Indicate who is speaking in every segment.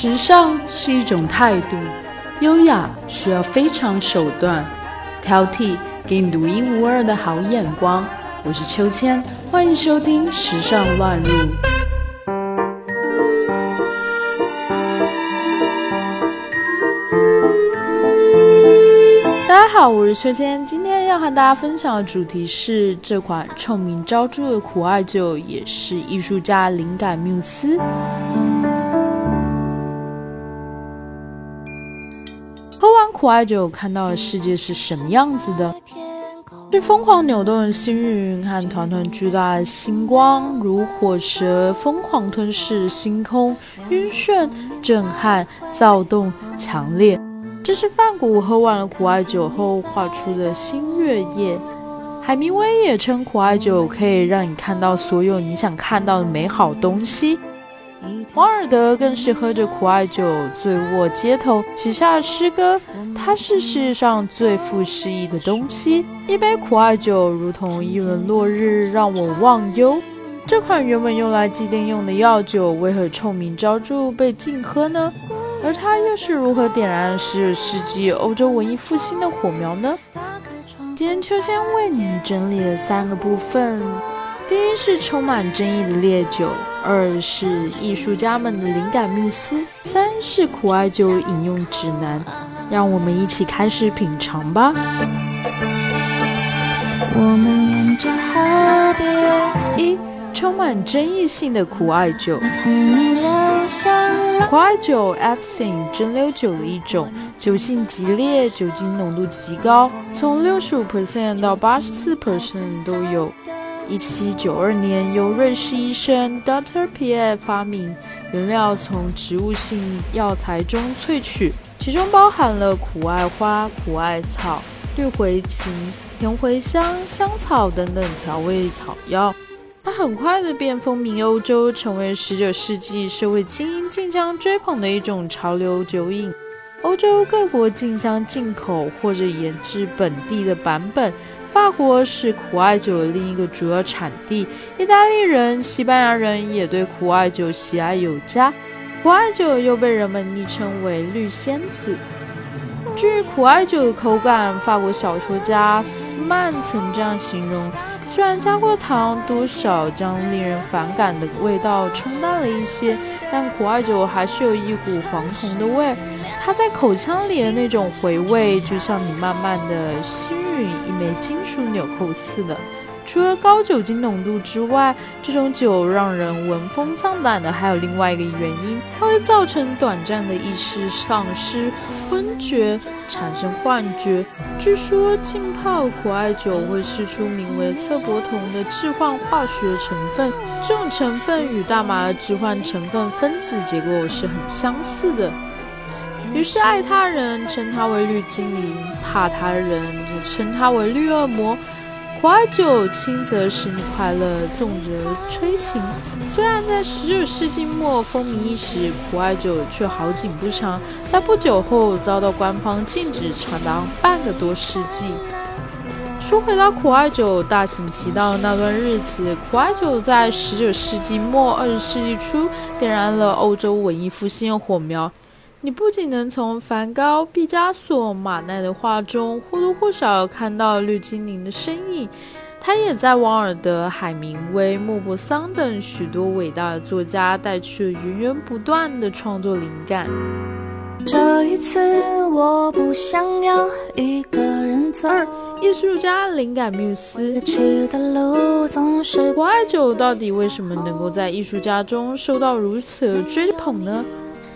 Speaker 1: 时尚是一种态度，优雅需要非常手段，挑剔给你独一无二的好眼光。我是秋千，欢迎收听《时尚乱入》。大家好，我是秋千，今天要和大家分享的主题是这款臭名昭著的苦艾酒，也是艺术家灵感缪斯。苦艾酒，看到的世界是什么样子的？是疯狂扭动的星云和团团巨大的星光，如火蛇疯狂吞噬星空，晕眩、震撼、躁动、强烈。这是范谷喝完了苦艾酒后画出的新月夜。海明威也称苦艾酒可以让你看到所有你想看到的美好东西。王尔德更是喝着苦艾酒醉卧街头，写下诗歌。它是世界上最富诗意的东西。一杯苦艾酒如同一轮落日，让我忘忧。这款原本用来祭奠用的药酒，为何臭名昭著被禁喝呢？而它又是如何点燃十九世纪欧洲文艺复兴的火苗呢？今天秋千为你整理了三个部分。第一是充满争议的烈酒，二是艺术家们的灵感缪斯，三是苦艾酒饮用指南。让我们一起开始品尝吧。我们沿着河边一充满争议性的苦艾酒，苦艾酒 （Absinthe） 蒸馏酒的一种，酒性极烈，酒精浓度极高，从六十五 percent 到八十四 percent 都有。一七九二年，由瑞士医生 Dr. Pierre 发明，原料从植物性药材中萃取，其中包含了苦艾花、苦艾草、绿茴芹、甜茴香、香草等等调味草药。它很快的便风靡欧洲，成为十九世纪社会精英竞相追捧的一种潮流酒饮。欧洲各国竞相进口或者研制本地的版本。法国是苦艾酒的另一个主要产地，意大利人、西班牙人也对苦艾酒喜爱有加。苦艾酒又被人们昵称为“绿仙子”。据苦艾酒的口感，法国小说家斯曼曾这样形容：虽然加过糖，多少将令人反感的味道冲淡了一些，但苦艾酒还是有一股黄铜的味。它在口腔里的那种回味，就像你慢慢的吸吮一枚金属纽扣似的。除了高酒精浓度之外，这种酒让人闻风丧胆的还有另外一个原因，它会造成短暂的意识丧失、昏厥，产生幻觉。据说浸泡苦艾酒会释出名为侧柏酮的致幻化学成分，这种成分与大麻的致幻成分分子结构是很相似的。于是爱他人称他为绿精灵，怕他人称他为绿恶魔。苦艾酒轻则使你快乐，重则催情。虽然在十九世纪末风靡一时，苦艾酒却好景不长，在不久后遭到官方禁止长达半个多世纪。说回到苦艾酒大行其道那段日子，苦艾酒在十九世纪末二十世纪初点燃了欧洲文艺复兴的火苗。你不仅能从梵高、毕加索、马奈的画中或多或少看到绿精灵的身影，他也在王尔德、海明威、莫泊桑等许多伟大的作家带去了源源不断的创作灵感。这一次我不想要一个人走。二艺术家灵感缪斯。苦艾酒到底为什么能够在艺术家中受到如此的追捧呢？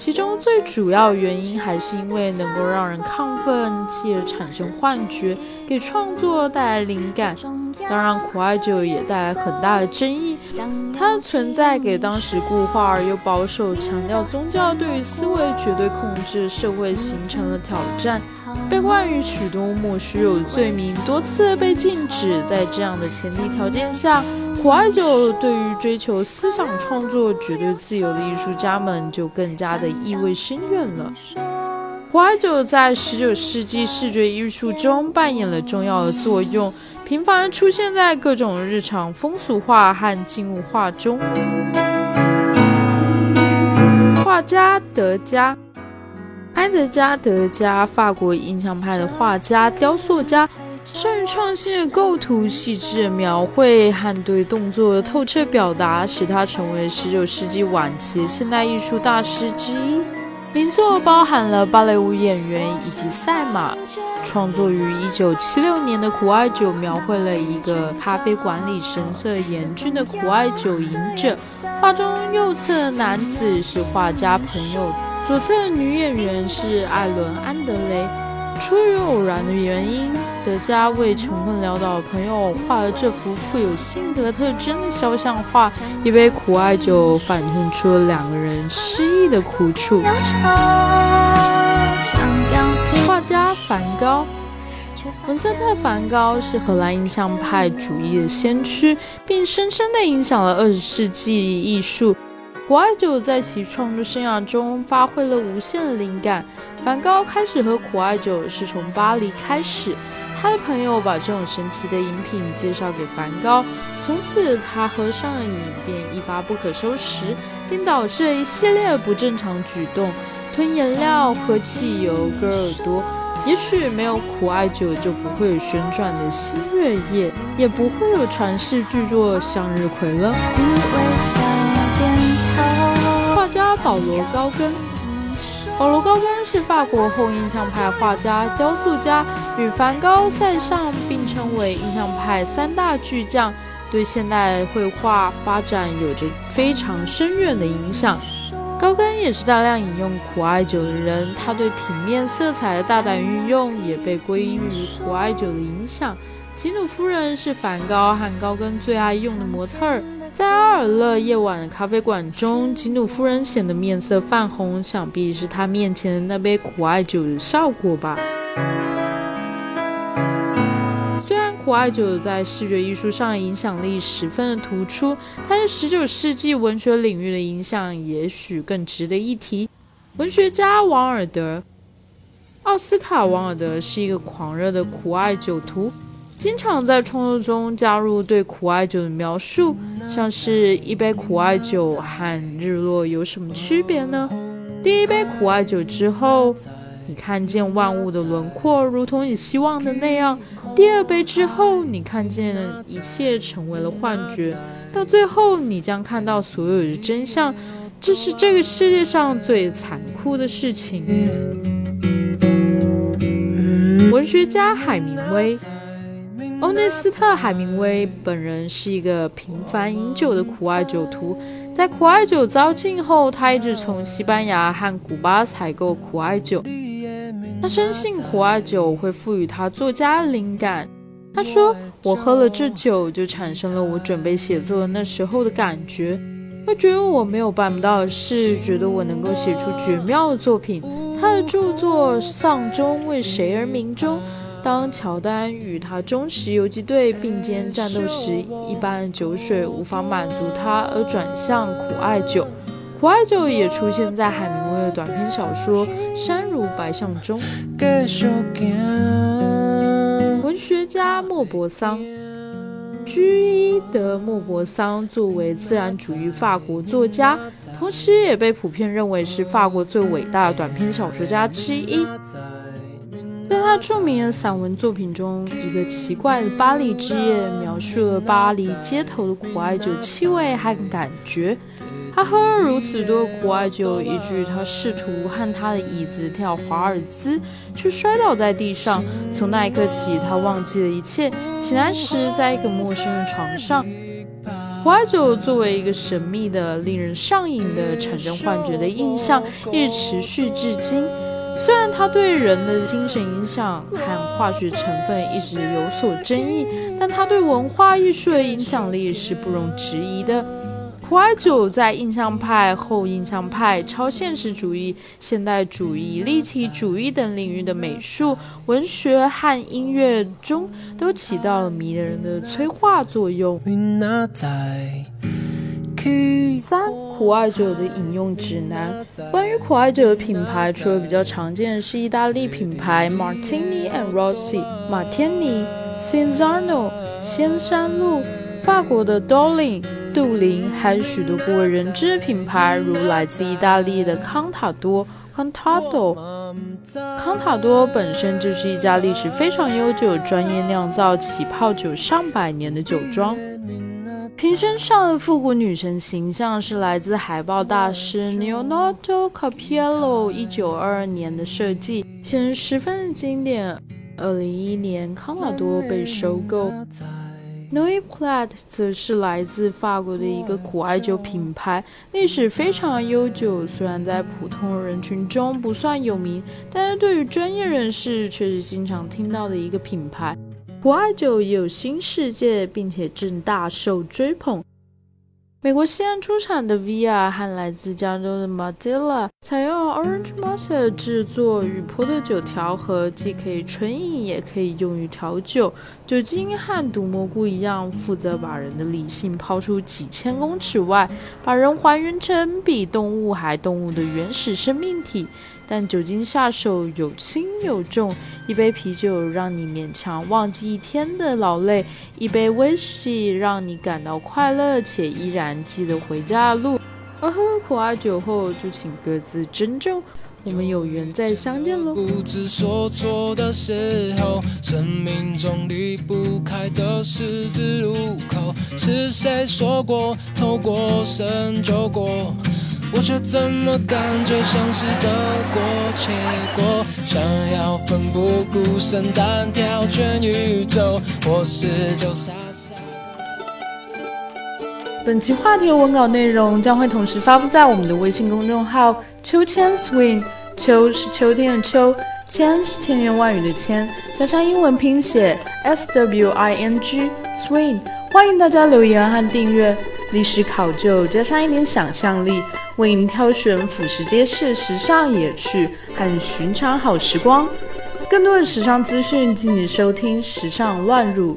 Speaker 1: 其中最主要原因还是因为能够让人亢奋，继而产生幻觉，给创作带来灵感。当然，苦艾酒也带来很大的争议，它的存在给当时固化而又保守、强调宗教对于思维绝对控制社会形成了挑战，被冠于许多莫须有罪名，多次被禁止。在这样的前提条件下。苦艾酒对于追求思想创作绝对自由的艺术家们就更加的意味深远了。苦艾酒在十九世纪视觉艺术中扮演了重要的作用，频繁出现在各种日常风俗画和静物画中。画画家德加。埃德加·德加，法国印象派的画家、雕塑家，善于创新的构图、细致的描绘和对动作的透彻表达，使他成为19世纪晚期现代艺术大师之一。名作包含了芭蕾舞演员以及赛马。创作于1976年的《苦艾酒》描绘了一个咖啡馆里神色严峻的苦艾酒饮者。画中右侧男子是画家朋友。左侧女演员是艾伦·安德雷。出于偶然的原因，德加为穷困潦倒的朋友画了这幅富有性格特征的肖像画。一杯苦艾酒反映出了两个人失意的苦楚。画家梵高，文森特·梵高是荷兰印象派主义的先驱，并深深地影响了二十世纪艺术。苦艾酒在其创作生涯中发挥了无限的灵感。梵高开始喝苦艾酒是从巴黎开始，他的朋友把这种神奇的饮品介绍给梵高，从此他喝上了瘾便一发不可收拾，并导致了一系列不正常举动：吞颜料、喝汽油、割耳朵。也许没有苦艾酒，就不会有旋转的新月夜，也不会有传世巨作《向日葵》了。画家保罗·高更，保罗·高更是法国后印象派画家、雕塑家，与梵高、塞尚并称为印象派三大巨匠，对现代绘画发展有着非常深远的影响。高更也是大量引用苦艾酒的人，他对平面色彩的大胆运用也被归因于苦艾酒的影响。吉努夫人是梵高和高更最爱用的模特儿。在阿尔勒夜晚的咖啡馆中，吉努夫人显得面色泛红，想必是她面前的那杯苦艾酒的效果吧。虽然苦艾酒在视觉艺术上影响力十分的突出，但是19世纪文学领域的影响也许更值得一提。文学家王尔德，奥斯卡·王尔德是一个狂热的苦艾酒徒。经常在创作中加入对苦艾酒的描述，像是一杯苦艾酒和日落有什么区别呢？第一杯苦艾酒之后，你看见万物的轮廓如同你希望的那样；第二杯之后，你看见一切成为了幻觉；到最后，你将看到所有的真相。这是这个世界上最残酷的事情。文学家海明威。欧内斯特·海明威本人是一个频繁饮酒的苦艾酒徒。在苦艾酒遭禁后，他一直从西班牙和古巴采购苦艾酒。他深信苦艾酒会赋予他作家灵感。他说：“我喝了这酒，就产生了我准备写作的那时候的感觉，会觉得我没有办不到的事，觉得我能够写出绝妙的作品。”他的著作《丧钟为谁而鸣》中。当乔丹与他忠实游击队并肩战斗时，一般酒水无法满足他，而转向苦艾酒。苦艾酒也出现在海明威的短篇小说《山如白象》中。文学家莫泊桑，居伊德莫泊桑作为自然主义法国作家，同时也被普遍认为是法国最伟大的短篇小说家之一。在他著名的散文作品中，《一个奇怪的巴黎之夜》描述了巴黎街头的苦艾酒气味和感觉。他喝了如此多苦艾酒，以至于他试图和他的椅子跳华尔兹，却摔倒在地上。从那一刻起，他忘记了一切。醒来时，在一个陌生的床上。苦艾酒作为一个神秘的、令人上瘾的、产生幻觉的印象，一直持续至今。虽然它对人的精神影响和化学成分一直有所争议，但它对文化艺术的影响力是不容置疑的。苦艾酒在印象派、后印象派、超现实主义、现代主义、立体主义等领域的美术、文学和音乐中都起到了迷人的催化作用。三苦艾酒的饮用指南。关于苦艾酒的品牌，除了比较常见的是意大利品牌 Martini and Rossi、马天尼、Cinzano、仙山路，法国的 Dolin、杜林，还有许多不为人知的品牌，如来自意大利的康塔多 （Contado）。康塔多本身就是一家历史非常悠久、专业酿造起泡酒上百年的酒庄。瓶身上的复古女神形象是来自海报大师 Leonardo Capello 一九二二年的设计，显得十分的经典。二零一一年，康纳多被收购。n o i p l a t 则是来自法国的一个苦艾酒品牌，历史非常悠久。虽然在普通人群中不算有名，但是对于专业人士却是经常听到的一个品牌。苦艾酒也有新世界，并且正大受追捧。美国西岸出产的 VR 和来自加州的 Madilla 采用 Orange m a s a 制作，与葡萄酒调和，既可以纯饮，也可以用于调酒。酒精和毒蘑菇一样，负责把人的理性抛出几千公尺外，把人还原成比动物还动物的原始生命体。但酒精下手有轻有重，一杯啤酒让你勉强忘记一天的劳累，一杯威士忌让你感到快乐且依然记得回家的路。而喝苦艾酒后，就请各自珍重，我们有缘再相见喽。不知所措的时候，生命中离不开的十字路口，是谁说过，透过深就过？我却怎么感觉像是得过且过，想要奋不顾身单挑全宇宙，或是就傻傻。本期话题文稿内容将会同时发布在我们的微信公众号“秋千 swing”，秋是秋天的秋，千是千言万语的千，加上英文拼写 s w i n g swing。欢迎大家留言和订阅。历史考究加上一点想象力。为您挑选俯拾皆是时尚野趣和寻常好时光，更多的时尚资讯，敬请收听《时尚乱入》。